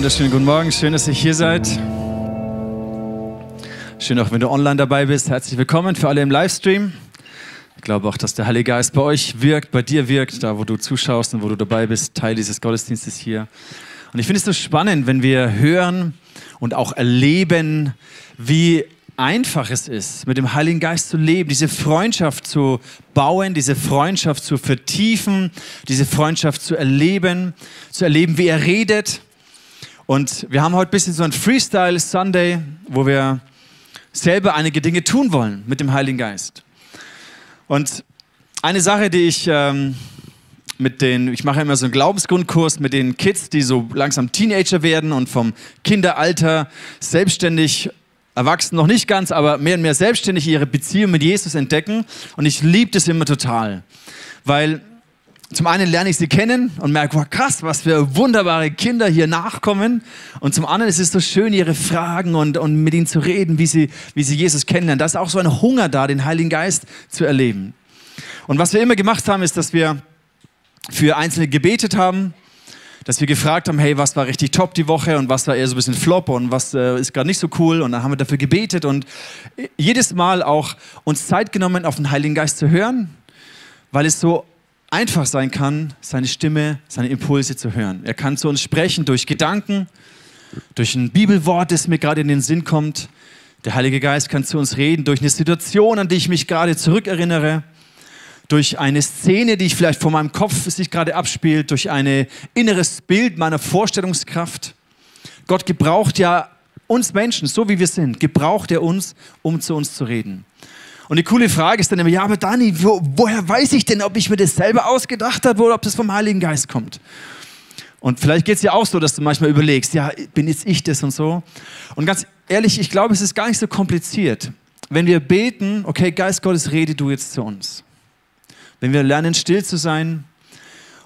Wunderschönen guten Morgen, schön, dass ihr hier seid. Schön auch, wenn du online dabei bist. Herzlich willkommen für alle im Livestream. Ich glaube auch, dass der Heilige Geist bei euch wirkt, bei dir wirkt, da wo du zuschaust und wo du dabei bist, Teil dieses Gottesdienstes hier. Und ich finde es so spannend, wenn wir hören und auch erleben, wie einfach es ist, mit dem Heiligen Geist zu leben, diese Freundschaft zu bauen, diese Freundschaft zu vertiefen, diese Freundschaft zu erleben, zu erleben, wie er redet. Und wir haben heute ein bisschen so ein Freestyle Sunday, wo wir selber einige Dinge tun wollen mit dem Heiligen Geist. Und eine Sache, die ich ähm, mit den, ich mache immer so einen Glaubensgrundkurs mit den Kids, die so langsam Teenager werden und vom Kinderalter selbstständig erwachsen noch nicht ganz, aber mehr und mehr selbstständig ihre Beziehung mit Jesus entdecken. Und ich liebe das immer total, weil zum einen lerne ich sie kennen und merke, wow, krass, was für wunderbare Kinder hier nachkommen. Und zum anderen ist es so schön, ihre Fragen und, und mit ihnen zu reden, wie sie, wie sie Jesus kennenlernen. Da ist auch so ein Hunger da, den Heiligen Geist zu erleben. Und was wir immer gemacht haben, ist, dass wir für Einzelne gebetet haben, dass wir gefragt haben, hey, was war richtig top die Woche und was war eher so ein bisschen flop und was äh, ist gerade nicht so cool. Und dann haben wir dafür gebetet und jedes Mal auch uns Zeit genommen, auf den Heiligen Geist zu hören, weil es so einfach sein kann, seine Stimme, seine Impulse zu hören. Er kann zu uns sprechen durch Gedanken, durch ein Bibelwort, das mir gerade in den Sinn kommt. Der Heilige Geist kann zu uns reden durch eine Situation, an die ich mich gerade zurückerinnere, durch eine Szene, die ich vielleicht vor meinem Kopf sich gerade abspielt, durch ein inneres Bild meiner Vorstellungskraft. Gott gebraucht ja uns Menschen, so wie wir sind, gebraucht er uns, um zu uns zu reden. Und die coole Frage ist dann immer, ja, aber Dani, wo, woher weiß ich denn, ob ich mir das selber ausgedacht habe oder ob das vom Heiligen Geist kommt? Und vielleicht geht es dir auch so, dass du manchmal überlegst, ja, bin jetzt ich das und so. Und ganz ehrlich, ich glaube, es ist gar nicht so kompliziert. Wenn wir beten, okay, Geist Gottes, rede du jetzt zu uns. Wenn wir lernen, still zu sein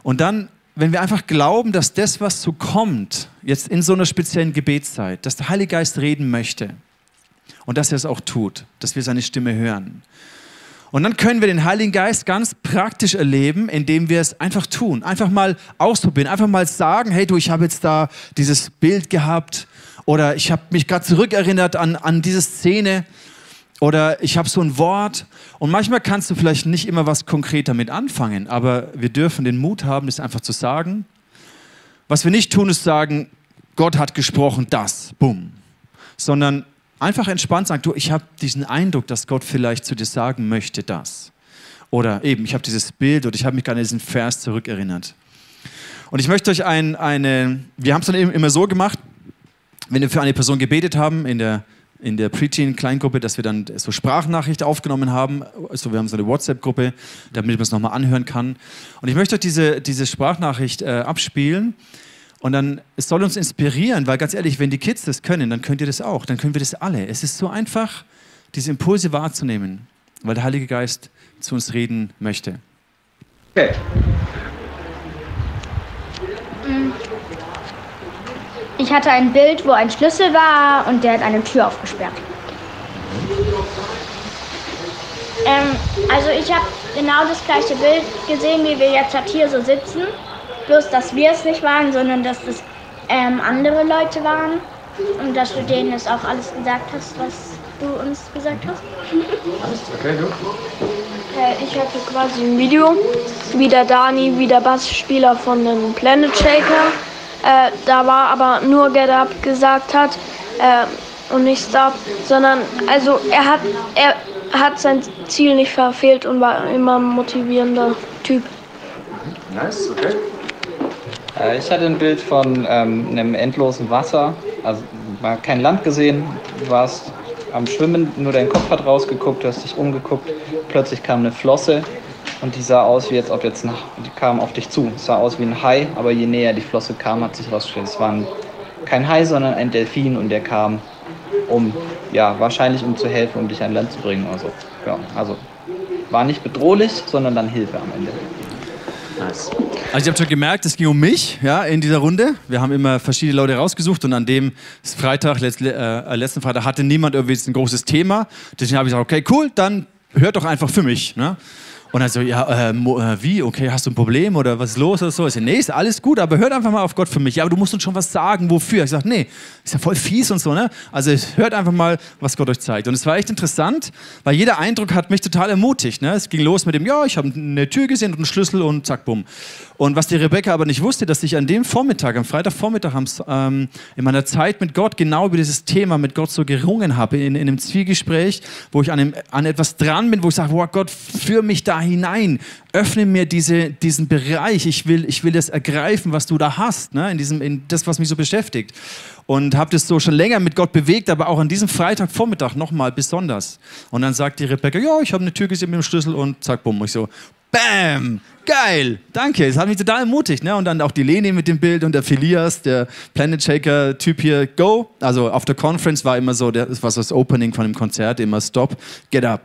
und dann, wenn wir einfach glauben, dass das, was so kommt, jetzt in so einer speziellen Gebetszeit, dass der Heilige Geist reden möchte, und dass er es auch tut, dass wir seine Stimme hören. Und dann können wir den Heiligen Geist ganz praktisch erleben, indem wir es einfach tun, einfach mal ausprobieren, einfach mal sagen, hey du, ich habe jetzt da dieses Bild gehabt oder ich habe mich gerade zurückerinnert an, an diese Szene oder ich habe so ein Wort. Und manchmal kannst du vielleicht nicht immer was konkret damit anfangen, aber wir dürfen den Mut haben, das einfach zu sagen. Was wir nicht tun, ist sagen, Gott hat gesprochen, das, bumm. Sondern Einfach entspannt sagen, du, ich habe diesen Eindruck, dass Gott vielleicht zu dir sagen möchte das. Oder eben, ich habe dieses Bild oder ich habe mich gerade an diesen Vers zurückerinnert. Und ich möchte euch ein, eine, wir haben es dann immer so gemacht, wenn wir für eine Person gebetet haben in der, in der Preteen-Kleingruppe, dass wir dann so Sprachnachricht aufgenommen haben. Also wir haben so eine WhatsApp-Gruppe, damit man es nochmal anhören kann. Und ich möchte euch diese, diese Sprachnachricht äh, abspielen. Und dann, es soll uns inspirieren, weil ganz ehrlich, wenn die Kids das können, dann könnt ihr das auch, dann können wir das alle. Es ist so einfach, diese Impulse wahrzunehmen, weil der Heilige Geist zu uns reden möchte. Okay. Ich hatte ein Bild, wo ein Schlüssel war und der hat eine Tür aufgesperrt. Ähm, also ich habe genau das gleiche Bild gesehen, wie wir jetzt halt hier so sitzen. Bloß, dass wir es nicht waren, sondern dass das ähm, andere Leute waren. Und dass du denen das auch alles gesagt hast, was du uns gesagt hast. okay, du? Äh, ich hatte quasi ein Video, wie der Dani, wie der Bassspieler von den Planet Shaker. Äh, da war aber nur Get Up gesagt hat äh, und nicht Stop, sondern also er hat, er hat sein Ziel nicht verfehlt und war immer ein motivierender Typ. Nice, okay. Äh, ich hatte ein Bild von ähm, einem endlosen Wasser, also mal kein Land gesehen, du warst am Schwimmen, nur dein Kopf hat rausgeguckt, du hast dich umgeguckt, plötzlich kam eine Flosse und die sah aus wie jetzt, ob jetzt nach, die kam auf dich zu. Es sah aus wie ein Hai, aber je näher die Flosse kam, hat sich herausgestellt, es war ein, kein Hai, sondern ein Delfin und der kam, um, ja, wahrscheinlich um zu helfen, um dich an Land zu bringen. Also, ja, also war nicht bedrohlich, sondern dann Hilfe am Ende. Nice. Also ihr habt schon gemerkt, es ging um mich ja, in dieser Runde. Wir haben immer verschiedene Leute rausgesucht und an dem Freitag, letzt, äh, letzten Freitag, hatte niemand irgendwie ein großes Thema. Deswegen habe ich gesagt, okay, cool, dann hört doch einfach für mich. Ne? Und dann so, ja, äh, äh, wie, okay, hast du ein Problem oder was ist los oder so? Ich so, nee, ist alles gut, aber hört einfach mal auf Gott für mich. Ja, aber du musst uns schon was sagen, wofür? Ich sag, nee, ist ja voll fies und so, ne? Also hört einfach mal, was Gott euch zeigt. Und es war echt interessant, weil jeder Eindruck hat mich total ermutigt, ne? Es ging los mit dem, ja, ich habe eine Tür gesehen und einen Schlüssel und zack, bumm. Und was die Rebecca aber nicht wusste, dass ich an dem Vormittag, am Freitagvormittag, ähm, in meiner Zeit mit Gott genau über dieses Thema mit Gott so gerungen habe, in, in einem Zwiegespräch, wo ich an, einem, an etwas dran bin, wo ich sage, wow, Gott, führ mich da hinein, öffne mir diese, diesen Bereich, ich will, ich will das ergreifen, was du da hast, ne? in, diesem, in das, was mich so beschäftigt. Und habe das so schon länger mit Gott bewegt, aber auch an diesem Freitagvormittag nochmal besonders. Und dann sagt die Rebecca, ja, ich habe eine Tür gesehen mit dem Schlüssel und zack, bumm. Ich so, Bam! Geil! Danke, das hat mich total ermutigt. Ne? Und dann auch die Leni mit dem Bild und der Philias, der Planet Shaker-Typ hier, Go! Also auf der Conference war immer so, das war so das Opening von dem Konzert, immer Stop, Get Up.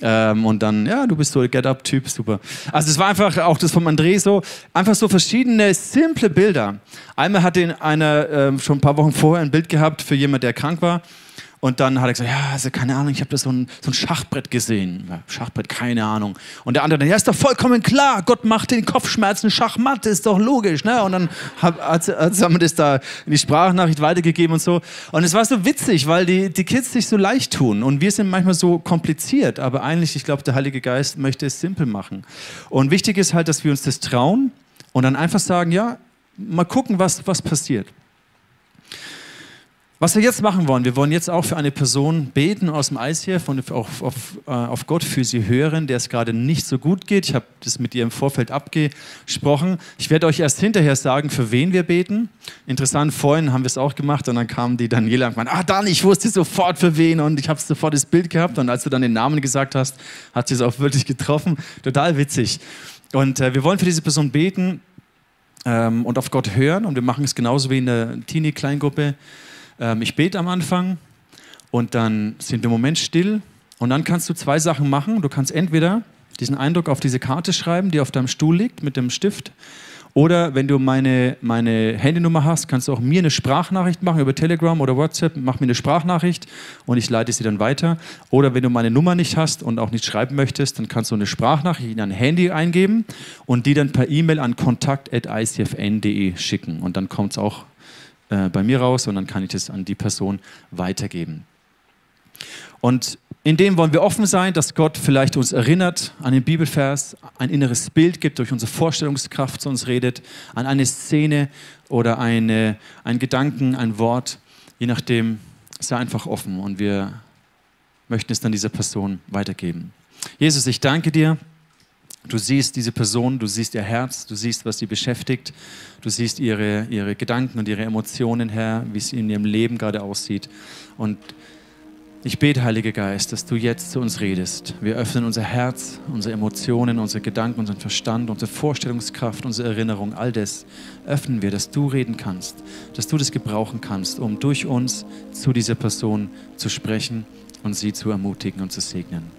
Ähm, und dann, ja, du bist so der Get Up-Typ, super. Also es war einfach auch das vom André so, einfach so verschiedene simple Bilder. Einmal hatte einer ähm, schon ein paar Wochen vorher ein Bild gehabt für jemand, der krank war. Und dann hat er gesagt, ja, also keine Ahnung, ich habe da so ein, so ein Schachbrett gesehen. Ja, Schachbrett, keine Ahnung. Und der andere, ja, ist doch vollkommen klar, Gott macht den Kopfschmerzen Schachmatt, ist doch logisch. Ne? Und dann hab, hat, hat, haben wir das da in die Sprachnachricht weitergegeben und so. Und es war so witzig, weil die, die Kids sich so leicht tun. Und wir sind manchmal so kompliziert. Aber eigentlich, ich glaube, der Heilige Geist möchte es simpel machen. Und wichtig ist halt, dass wir uns das trauen und dann einfach sagen, ja, mal gucken, was, was passiert. Was wir jetzt machen wollen, wir wollen jetzt auch für eine Person beten aus dem ICF und auf, auf, äh, auf Gott für sie hören, der es gerade nicht so gut geht. Ich habe das mit ihr im Vorfeld abgesprochen. Ich werde euch erst hinterher sagen, für wen wir beten. Interessant, vorhin haben wir es auch gemacht und dann kam die Daniela und meinte, ah Dan, ich wusste sofort für wen und ich habe sofort das Bild gehabt und als du dann den Namen gesagt hast, hat sie es auch wirklich getroffen. Total witzig. Und äh, wir wollen für diese Person beten ähm, und auf Gott hören und wir machen es genauso wie in der Teenie-Kleingruppe. Ähm, ich bete am Anfang und dann sind wir im Moment still und dann kannst du zwei Sachen machen. Du kannst entweder diesen Eindruck auf diese Karte schreiben, die auf deinem Stuhl liegt mit dem Stift. Oder wenn du meine, meine Handynummer hast, kannst du auch mir eine Sprachnachricht machen über Telegram oder WhatsApp. Mach mir eine Sprachnachricht und ich leite sie dann weiter. Oder wenn du meine Nummer nicht hast und auch nicht schreiben möchtest, dann kannst du eine Sprachnachricht in dein Handy eingeben und die dann per E-Mail an kontakt.icfn.de schicken. Und dann kommt es auch äh, bei mir raus und dann kann ich das an die Person weitergeben. Und in dem wollen wir offen sein, dass Gott vielleicht uns erinnert an den Bibelvers, ein inneres Bild gibt, durch unsere Vorstellungskraft zu uns redet, an eine Szene oder eine, ein Gedanken, ein Wort, je nachdem, sei einfach offen und wir möchten es dann dieser Person weitergeben. Jesus, ich danke dir. Du siehst diese Person, du siehst ihr Herz, du siehst, was sie beschäftigt, du siehst ihre, ihre Gedanken und ihre Emotionen, Herr, wie es in ihrem Leben gerade aussieht. Und ich bete, Heiliger Geist, dass du jetzt zu uns redest. Wir öffnen unser Herz, unsere Emotionen, unsere Gedanken, unseren Verstand, unsere Vorstellungskraft, unsere Erinnerung, all das öffnen wir, dass du reden kannst, dass du das gebrauchen kannst, um durch uns zu dieser Person zu sprechen und sie zu ermutigen und zu segnen.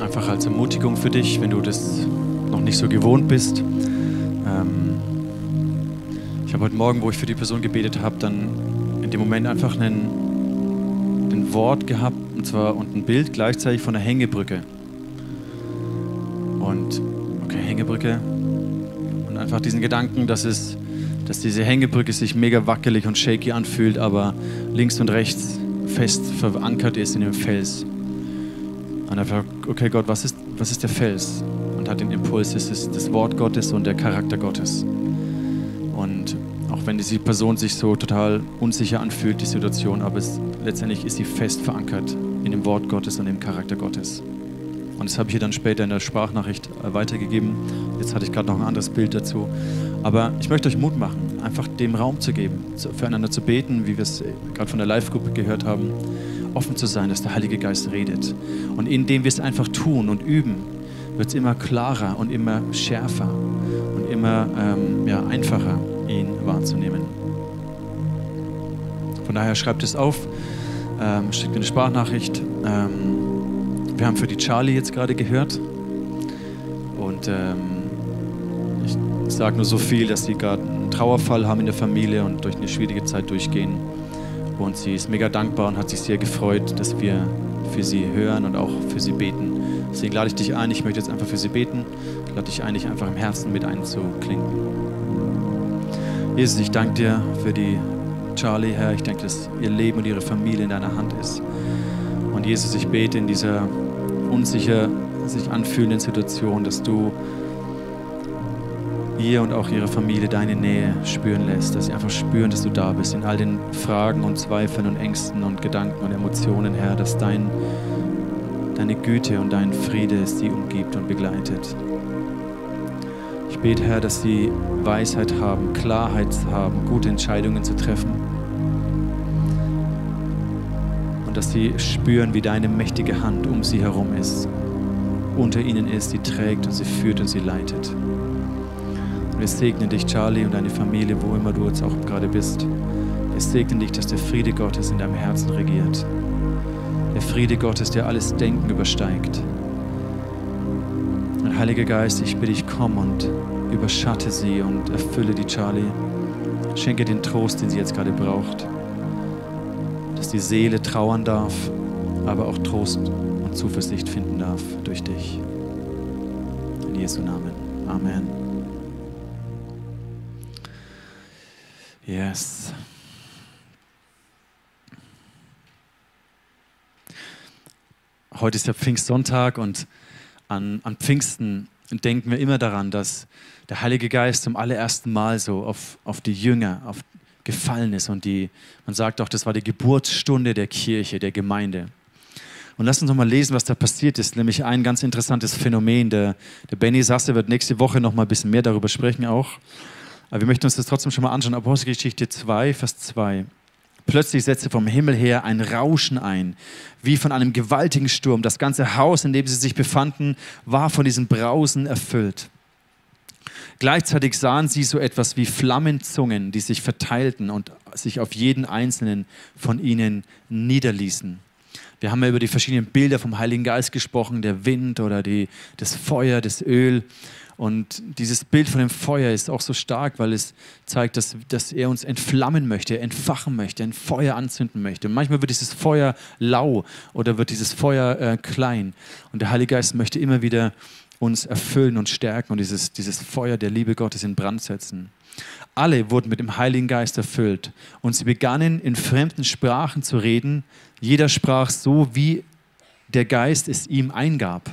Einfach als Ermutigung für dich, wenn du das noch nicht so gewohnt bist. Ähm, ich habe heute Morgen, wo ich für die Person gebetet habe, dann in dem Moment einfach einen, ein Wort gehabt und zwar und ein Bild gleichzeitig von einer Hängebrücke. Und okay, Hängebrücke und einfach diesen Gedanken, dass es dass diese Hängebrücke sich mega wackelig und shaky anfühlt, aber links und rechts fest verankert ist in dem Fels. Und einfach, okay Gott, was ist, was ist der Fels? Und hat den Impuls, es ist das Wort Gottes und der Charakter Gottes. Und auch wenn diese Person sich so total unsicher anfühlt, die Situation, aber es, letztendlich ist sie fest verankert in dem Wort Gottes und dem Charakter Gottes. Und das habe ich ihr dann später in der Sprachnachricht äh, weitergegeben. Jetzt hatte ich gerade noch ein anderes Bild dazu. Aber ich möchte euch Mut machen, einfach dem Raum zu geben, füreinander zu beten, wie wir es gerade von der Live-Gruppe gehört haben, offen zu sein, dass der Heilige Geist redet. Und indem wir es einfach tun und üben, wird es immer klarer und immer schärfer und immer ähm, ja, einfacher, ihn wahrzunehmen. Von daher schreibt es auf, ähm, schickt mir eine Sprachnachricht. Ähm, wir haben für die Charlie jetzt gerade gehört. Und ähm, ich sage nur so viel, dass sie gerade einen Trauerfall haben in der Familie und durch eine schwierige Zeit durchgehen. Und sie ist mega dankbar und hat sich sehr gefreut, dass wir für sie hören und auch für sie beten. Deswegen lade ich dich ein, ich möchte jetzt einfach für sie beten. Ich lade dich ein, dich einfach im Herzen mit einzuklingen. Jesus, ich danke dir für die Charlie, Herr. Ich denke, dass ihr Leben und ihre Familie in deiner Hand ist. Und Jesus, ich bete in dieser unsicher sich anfühlenden Situation, dass du ihr und auch ihre Familie deine Nähe spüren lässt, dass sie einfach spüren, dass du da bist in all den Fragen und Zweifeln und Ängsten und Gedanken und Emotionen, Herr, dass dein, deine Güte und dein Friede sie umgibt und begleitet. Ich bete, Herr, dass sie Weisheit haben, Klarheit haben, gute Entscheidungen zu treffen. Und dass sie spüren, wie deine mächtige Hand um sie herum ist, unter ihnen ist, sie trägt und sie führt und sie leitet. Wir segnen dich, Charlie, und deine Familie, wo immer du jetzt auch gerade bist. Wir segnen dich, dass der Friede Gottes in deinem Herzen regiert. Der Friede Gottes, der alles Denken übersteigt. Und Heiliger Geist, ich bitte dich, komm und überschatte sie und erfülle die Charlie. Schenke den Trost, den sie jetzt gerade braucht. Dass die Seele trauern darf, aber auch Trost und Zuversicht finden darf durch dich. In Jesu Namen. Amen. Yes. Heute ist ja Pfingstsonntag und an, an Pfingsten denken wir immer daran, dass der Heilige Geist zum allerersten Mal so auf, auf die Jünger auf, gefallen ist und die, man sagt auch, das war die Geburtsstunde der Kirche, der Gemeinde. Und lass uns noch mal lesen, was da passiert ist, nämlich ein ganz interessantes Phänomen. Der, der Benny Sasse wird nächste Woche noch mal ein bisschen mehr darüber sprechen auch. Aber wir möchten uns das trotzdem schon mal anschauen. Apostelgeschichte 2, Vers 2. Plötzlich setzte vom Himmel her ein Rauschen ein, wie von einem gewaltigen Sturm. Das ganze Haus, in dem sie sich befanden, war von diesem Brausen erfüllt. Gleichzeitig sahen sie so etwas wie Flammenzungen, die sich verteilten und sich auf jeden einzelnen von ihnen niederließen. Wir haben ja über die verschiedenen Bilder vom Heiligen Geist gesprochen, der Wind oder die, das Feuer, das Öl. Und dieses Bild von dem Feuer ist auch so stark, weil es zeigt, dass, dass er uns entflammen möchte, entfachen möchte, ein Feuer anzünden möchte. Und manchmal wird dieses Feuer lau oder wird dieses Feuer äh, klein. Und der Heilige Geist möchte immer wieder uns erfüllen und stärken und dieses, dieses Feuer der Liebe Gottes in Brand setzen. Alle wurden mit dem Heiligen Geist erfüllt und sie begannen in fremden Sprachen zu reden. Jeder sprach so, wie der Geist es ihm eingab.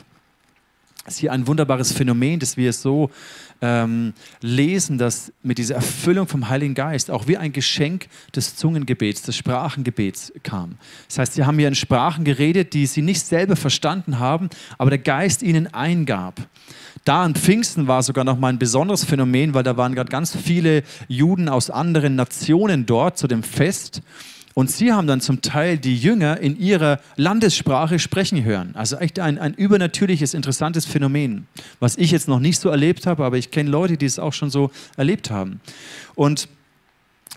Ist hier ein wunderbares Phänomen, dass wir es so ähm, lesen, dass mit dieser Erfüllung vom Heiligen Geist auch wie ein Geschenk des Zungengebets, des Sprachengebets kam. Das heißt, sie haben hier in Sprachen geredet, die sie nicht selber verstanden haben, aber der Geist ihnen eingab. Da an Pfingsten war sogar noch mal ein besonderes Phänomen, weil da waren gerade ganz viele Juden aus anderen Nationen dort zu dem Fest. Und sie haben dann zum Teil die Jünger in ihrer Landessprache sprechen hören. Also echt ein, ein übernatürliches, interessantes Phänomen, was ich jetzt noch nicht so erlebt habe, aber ich kenne Leute, die es auch schon so erlebt haben. Und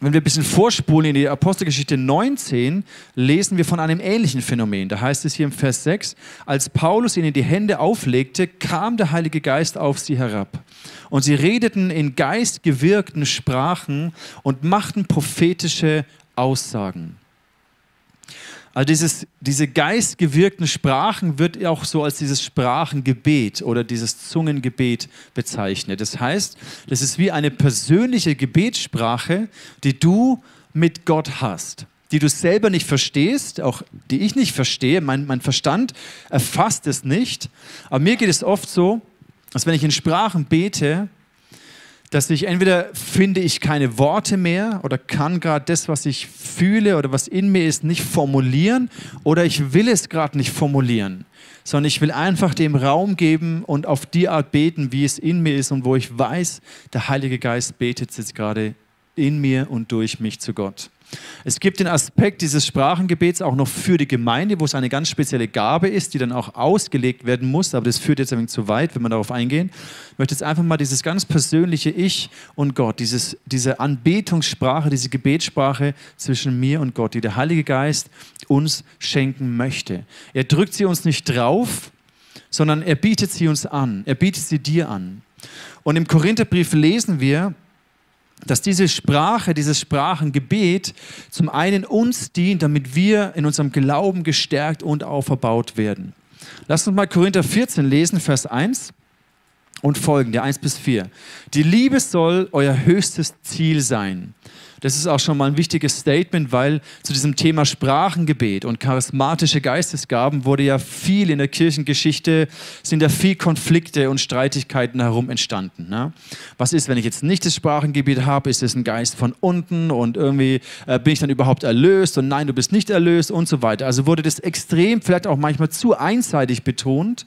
wenn wir ein bisschen vorspulen in die Apostelgeschichte 19, lesen wir von einem ähnlichen Phänomen. Da heißt es hier im Vers 6, als Paulus ihnen die Hände auflegte, kam der Heilige Geist auf sie herab. Und sie redeten in geistgewirkten Sprachen und machten prophetische Aussagen. Also dieses, diese geistgewirkten Sprachen wird auch so als dieses Sprachengebet oder dieses Zungengebet bezeichnet. Das heißt, das ist wie eine persönliche Gebetssprache, die du mit Gott hast, die du selber nicht verstehst, auch die ich nicht verstehe. Mein, mein Verstand erfasst es nicht. Aber mir geht es oft so, dass wenn ich in Sprachen bete, dass ich entweder finde ich keine Worte mehr oder kann gerade das, was ich fühle oder was in mir ist, nicht formulieren oder ich will es gerade nicht formulieren, sondern ich will einfach dem Raum geben und auf die Art beten, wie es in mir ist und wo ich weiß, der Heilige Geist betet jetzt gerade in mir und durch mich zu Gott. Es gibt den Aspekt dieses Sprachengebets auch noch für die Gemeinde, wo es eine ganz spezielle Gabe ist, die dann auch ausgelegt werden muss. Aber das führt jetzt ein wenig zu weit, wenn wir darauf eingehen. Ich möchte jetzt einfach mal dieses ganz persönliche Ich und Gott, dieses, diese Anbetungssprache, diese Gebetssprache zwischen mir und Gott, die der Heilige Geist uns schenken möchte. Er drückt sie uns nicht drauf, sondern er bietet sie uns an. Er bietet sie dir an. Und im Korintherbrief lesen wir, dass diese Sprache, dieses Sprachengebet zum einen uns dient, damit wir in unserem Glauben gestärkt und auferbaut werden. Lasst uns mal Korinther 14 lesen, Vers 1 und folgende, 1 bis 4. Die Liebe soll euer höchstes Ziel sein. Das ist auch schon mal ein wichtiges Statement, weil zu diesem Thema Sprachengebet und charismatische Geistesgaben wurde ja viel in der Kirchengeschichte, sind da viel Konflikte und Streitigkeiten herum entstanden. Ne? Was ist, wenn ich jetzt nicht das Sprachengebet habe? Ist es ein Geist von unten und irgendwie äh, bin ich dann überhaupt erlöst und nein, du bist nicht erlöst und so weiter. Also wurde das extrem, vielleicht auch manchmal zu einseitig betont.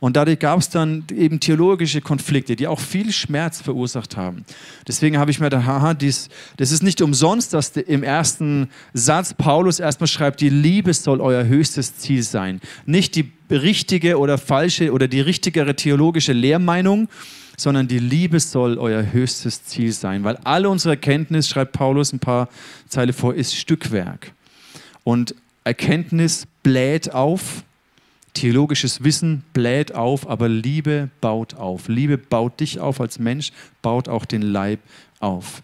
Und dadurch gab es dann eben theologische Konflikte, die auch viel Schmerz verursacht haben. Deswegen habe ich mir gedacht, haha, dies, das ist nicht umsonst, dass im ersten Satz Paulus erstmal schreibt, die Liebe soll euer höchstes Ziel sein. Nicht die richtige oder falsche oder die richtigere theologische Lehrmeinung, sondern die Liebe soll euer höchstes Ziel sein. Weil alle unsere Erkenntnis, schreibt Paulus ein paar Zeile vor, ist Stückwerk. Und Erkenntnis bläht auf, Theologisches Wissen bläht auf, aber Liebe baut auf. Liebe baut dich auf als Mensch, baut auch den Leib auf.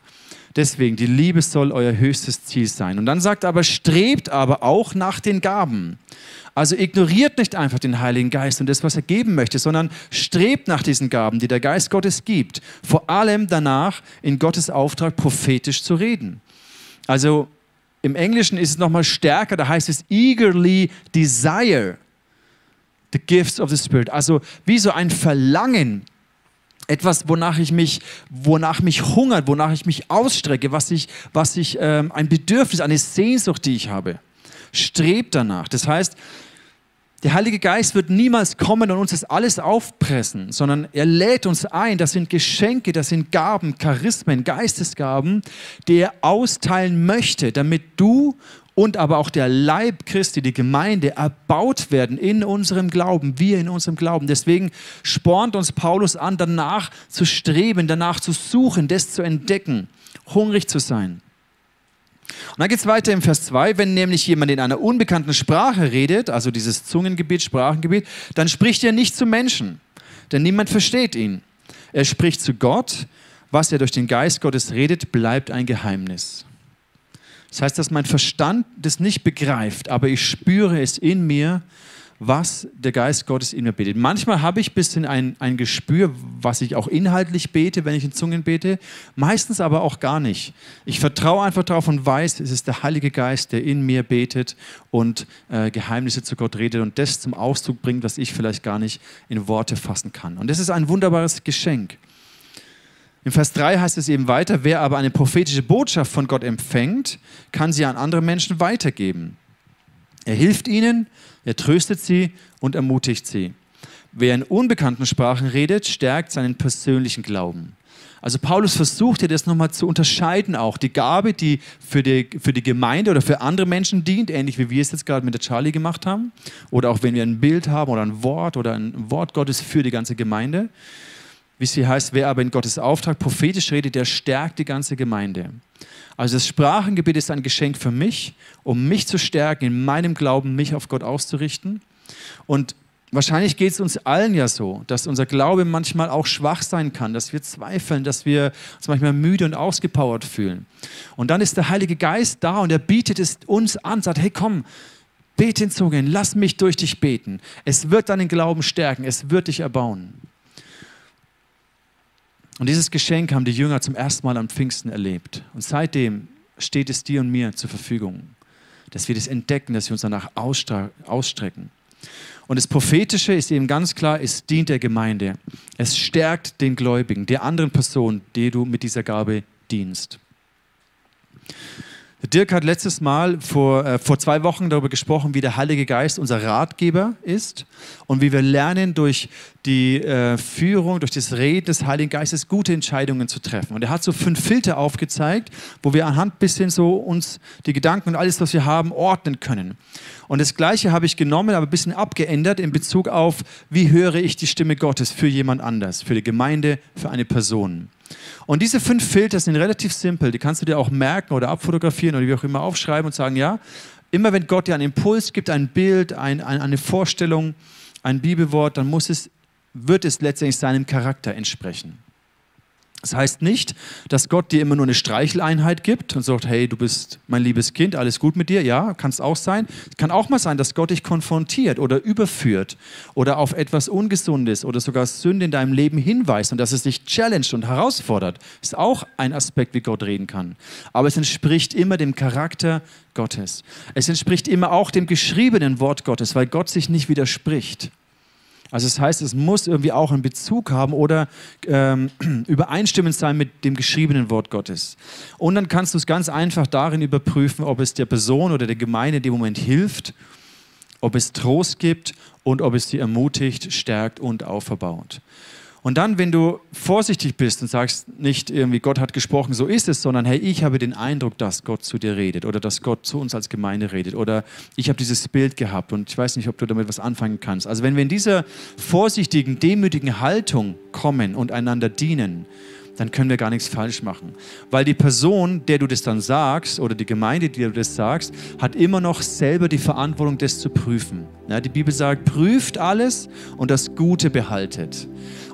Deswegen, die Liebe soll euer höchstes Ziel sein. Und dann sagt er aber, strebt aber auch nach den Gaben. Also ignoriert nicht einfach den Heiligen Geist und das, was er geben möchte, sondern strebt nach diesen Gaben, die der Geist Gottes gibt. Vor allem danach, in Gottes Auftrag prophetisch zu reden. Also im Englischen ist es nochmal stärker, da heißt es eagerly desire the gifts of the Spirit. Also wie so ein Verlangen, etwas, wonach ich mich, wonach mich hungert, wonach ich mich ausstrecke, was ich, was ich, ähm, ein Bedürfnis, eine Sehnsucht, die ich habe. Strebt danach. Das heißt, der Heilige Geist wird niemals kommen und uns das alles aufpressen, sondern er lädt uns ein. Das sind Geschenke, das sind Gaben, Charismen, Geistesgaben, die er austeilen möchte, damit du und aber auch der Leib Christi, die Gemeinde, erbaut werden in unserem Glauben, wir in unserem Glauben. Deswegen spornt uns Paulus an, danach zu streben, danach zu suchen, das zu entdecken, hungrig zu sein. Und dann geht es weiter im Vers 2, wenn nämlich jemand in einer unbekannten Sprache redet, also dieses Zungengebet, Sprachengebet, dann spricht er nicht zu Menschen, denn niemand versteht ihn. Er spricht zu Gott, was er durch den Geist Gottes redet, bleibt ein Geheimnis. Das heißt, dass mein Verstand das nicht begreift, aber ich spüre es in mir, was der Geist Gottes in mir betet. Manchmal habe ich ein bisschen ein, ein Gespür, was ich auch inhaltlich bete, wenn ich in Zungen bete, meistens aber auch gar nicht. Ich vertraue einfach darauf und weiß, es ist der Heilige Geist, der in mir betet und äh, Geheimnisse zu Gott redet und das zum Ausdruck bringt, was ich vielleicht gar nicht in Worte fassen kann. Und das ist ein wunderbares Geschenk. Im Vers 3 heißt es eben weiter, wer aber eine prophetische Botschaft von Gott empfängt, kann sie an andere Menschen weitergeben. Er hilft ihnen, er tröstet sie und ermutigt sie. Wer in unbekannten Sprachen redet, stärkt seinen persönlichen Glauben. Also Paulus versucht hier das nochmal zu unterscheiden auch. Die Gabe, die für, die für die Gemeinde oder für andere Menschen dient, ähnlich wie wir es jetzt gerade mit der Charlie gemacht haben. Oder auch wenn wir ein Bild haben oder ein Wort oder ein Wort Gottes für die ganze Gemeinde wie es hier heißt, wer aber in Gottes Auftrag prophetisch redet, der stärkt die ganze Gemeinde. Also das Sprachengebet ist ein Geschenk für mich, um mich zu stärken, in meinem Glauben mich auf Gott auszurichten. Und wahrscheinlich geht es uns allen ja so, dass unser Glaube manchmal auch schwach sein kann, dass wir zweifeln, dass wir uns manchmal müde und ausgepowert fühlen. Und dann ist der Heilige Geist da und er bietet es uns an, sagt, hey komm, bete in Zungen, lass mich durch dich beten. Es wird deinen Glauben stärken, es wird dich erbauen. Und dieses Geschenk haben die Jünger zum ersten Mal am Pfingsten erlebt. Und seitdem steht es dir und mir zur Verfügung, dass wir das entdecken, dass wir uns danach ausstrecken. Und das Prophetische ist eben ganz klar, es dient der Gemeinde. Es stärkt den Gläubigen, der anderen Person, die du mit dieser Gabe dienst. Dirk hat letztes Mal vor, äh, vor zwei Wochen darüber gesprochen, wie der Heilige Geist unser Ratgeber ist und wie wir lernen, durch die äh, Führung, durch das Reden des Heiligen Geistes gute Entscheidungen zu treffen. Und er hat so fünf Filter aufgezeigt, wo wir anhand bisschen so uns die Gedanken und alles, was wir haben, ordnen können. Und das Gleiche habe ich genommen, aber ein bisschen abgeändert in Bezug auf, wie höre ich die Stimme Gottes für jemand anders, für die Gemeinde, für eine Person. Und diese fünf Filter sind relativ simpel. Die kannst du dir auch merken oder abfotografieren oder wie auch immer aufschreiben und sagen, ja, immer wenn Gott dir einen Impuls gibt, ein Bild, ein, ein, eine Vorstellung, ein Bibelwort, dann muss es, wird es letztendlich seinem Charakter entsprechen. Das heißt nicht, dass Gott dir immer nur eine Streicheleinheit gibt und sagt, hey, du bist mein liebes Kind, alles gut mit dir. Ja, kann es auch sein. Es kann auch mal sein, dass Gott dich konfrontiert oder überführt oder auf etwas Ungesundes oder sogar Sünde in deinem Leben hinweist und dass es dich challenged und herausfordert. Ist auch ein Aspekt, wie Gott reden kann. Aber es entspricht immer dem Charakter Gottes. Es entspricht immer auch dem geschriebenen Wort Gottes, weil Gott sich nicht widerspricht. Also das heißt, es muss irgendwie auch einen Bezug haben oder ähm, übereinstimmend sein mit dem geschriebenen Wort Gottes. Und dann kannst du es ganz einfach darin überprüfen, ob es der Person oder der Gemeinde in dem Moment hilft, ob es Trost gibt und ob es sie ermutigt, stärkt und auferbaut. Und dann, wenn du vorsichtig bist und sagst nicht irgendwie, Gott hat gesprochen, so ist es, sondern hey, ich habe den Eindruck, dass Gott zu dir redet oder dass Gott zu uns als Gemeinde redet oder ich habe dieses Bild gehabt und ich weiß nicht, ob du damit was anfangen kannst. Also wenn wir in dieser vorsichtigen, demütigen Haltung kommen und einander dienen, dann können wir gar nichts falsch machen. Weil die Person, der du das dann sagst, oder die Gemeinde, die du das sagst, hat immer noch selber die Verantwortung, das zu prüfen. Ja, die Bibel sagt, prüft alles und das Gute behaltet.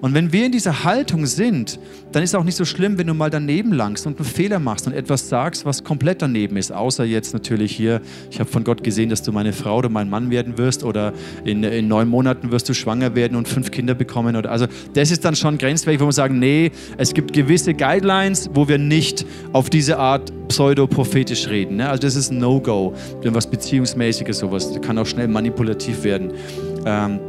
Und wenn wir in dieser Haltung sind, dann ist auch nicht so schlimm, wenn du mal daneben langst und einen Fehler machst und etwas sagst, was komplett daneben ist. Außer jetzt natürlich hier, ich habe von Gott gesehen, dass du meine Frau oder mein Mann werden wirst oder in, in neun Monaten wirst du schwanger werden und fünf Kinder bekommen. Oder, also das ist dann schon grenzwertig, wo wir sagen, nee, es gibt gewisse Guidelines, wo wir nicht auf diese Art pseudo-prophetisch reden. Ne? Also das ist ein No-Go, was Beziehungsmäßiges, sowas. Das kann auch schnell manipulativ werden. Ähm,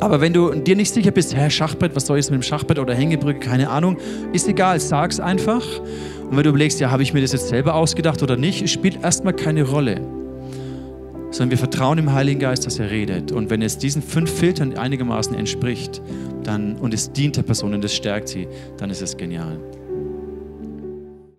aber wenn du dir nicht sicher bist, Herr, Schachbrett, was soll ich mit dem Schachbrett oder Hängebrücke, keine Ahnung, ist egal, sag's einfach. Und wenn du überlegst, ja, habe ich mir das jetzt selber ausgedacht oder nicht, spielt erstmal keine Rolle. Sondern wir vertrauen dem Heiligen Geist, dass er redet. Und wenn es diesen fünf Filtern einigermaßen entspricht dann, und es dient der Person und es stärkt sie, dann ist es genial.